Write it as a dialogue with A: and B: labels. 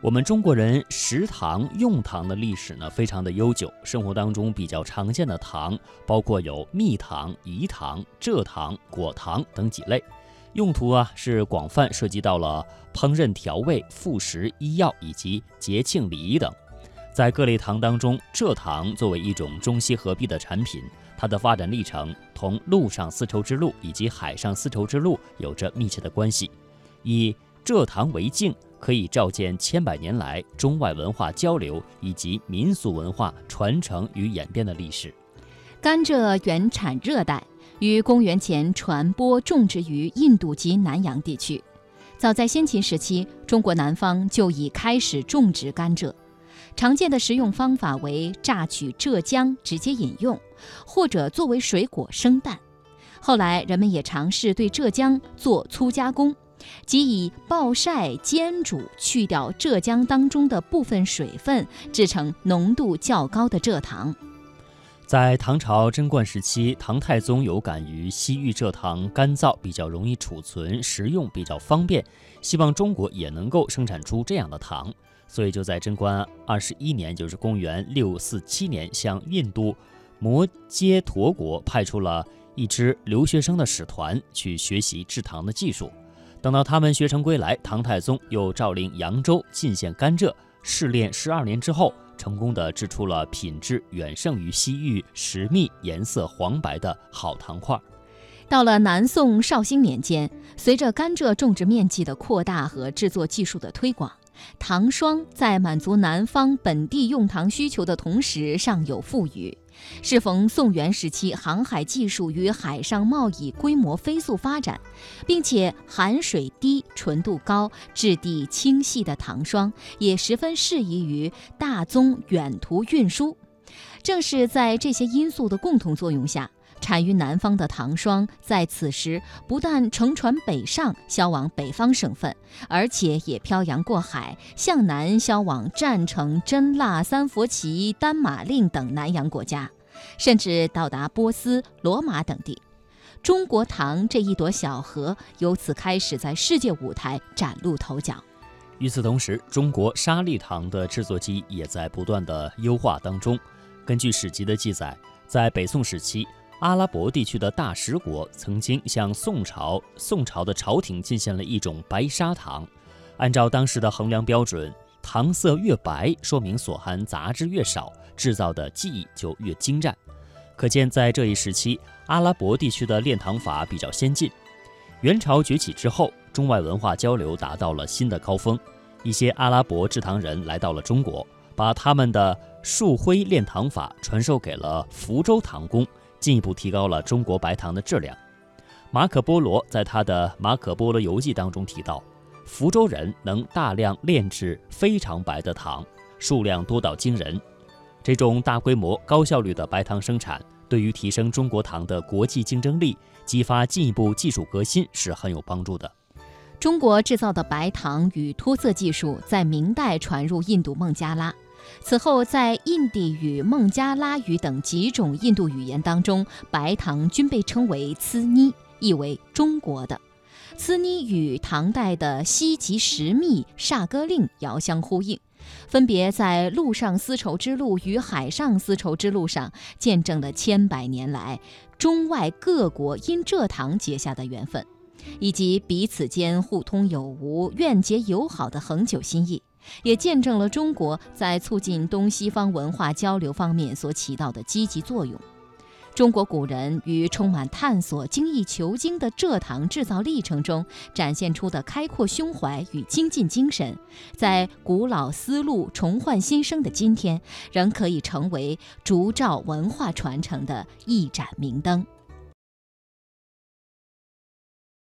A: 我们中国人食糖用糖的历史呢，非常的悠久。生活当中比较常见的糖，包括有蜜糖、饴糖、蔗糖、果糖等几类，用途啊是广泛，涉及到了烹饪调味、副食、医药以及节庆礼仪等。在各类糖当中，蔗糖作为一种中西合璧的产品，它的发展历程同陆上丝绸之路以及海上丝绸之路有着密切的关系。以蔗糖为镜。可以照见千百年来中外文化交流以及民俗文化传承与演变的历史。
B: 甘蔗原产热带，于公元前传播种植于印度及南洋地区。早在先秦时期，中国南方就已开始种植甘蔗。常见的食用方法为榨取蔗浆直接饮用，或者作为水果生蛋。后来，人们也尝试对蔗浆做粗加工。即以暴晒、煎煮去掉蔗浆当中的部分水分，制成浓度较高的蔗糖。
A: 在唐朝贞观时期，唐太宗有感于西域蔗糖干燥，比较容易储存，食用比较方便，希望中国也能够生产出这样的糖，所以就在贞观二十一年，就是公元六四七年，向印度摩揭陀国派出了一支留学生的使团去学习制糖的技术。等到他们学成归来，唐太宗又诏令扬州进献甘蔗，试炼十二年之后，成功的制出了品质远胜于西域石蜜、颜色黄白的好糖块。
B: 到了南宋绍兴年间，随着甘蔗种植面积的扩大和制作技术的推广，糖霜在满足南方本地用糖需求的同时，尚有富余。适逢宋元时期，航海技术与海上贸易规模飞速发展，并且含水低、纯度高、质地清细的糖霜也十分适宜于大宗远途运输。正是在这些因素的共同作用下，产于南方的糖霜在此时不但乘船北上销往北方省份，而且也漂洋过海向南销往占城、真腊、三佛齐、丹马令等南洋国家，甚至到达波斯、罗马等地。中国糖这一朵小荷由此开始在世界舞台崭露头角。
A: 与此同时，中国沙粒糖的制作机也在不断的优化当中。根据史籍的记载，在北宋时期。阿拉伯地区的大食国曾经向宋朝宋朝的朝廷进献了一种白砂糖，按照当时的衡量标准，糖色越白，说明所含杂质越少，制造的技艺就越精湛。可见，在这一时期，阿拉伯地区的炼糖法比较先进。元朝崛起之后，中外文化交流达到了新的高峰，一些阿拉伯制糖人来到了中国，把他们的树灰炼糖法传授给了福州糖工。进一步提高了中国白糖的质量。马可·波罗在他的《马可·波罗游记》当中提到，福州人能大量炼制非常白的糖，数量多到惊人。这种大规模、高效率的白糖生产，对于提升中国糖的国际竞争力、激发进一步技术革新是很有帮助的。
B: 中国制造的白糖与脱色技术在明代传入印度孟加拉。此后，在印地语、孟加拉语等几种印度语言当中，白糖均被称为“糍妮”，意为“中国的”。糍妮与唐代的西极石密、萨哥令遥相呼应，分别在陆上丝绸之路与海上丝绸之路上见证了千百年来中外各国因蔗糖结下的缘分，以及彼此间互通有无、愿结友好的恒久心意。也见证了中国在促进东西方文化交流方面所起到的积极作用。中国古人于充满探索、精益求精的蔗糖制造历程中展现出的开阔胸怀与精进精神，在古老丝路重焕新生的今天，仍可以成为烛照文化传承的一盏明灯。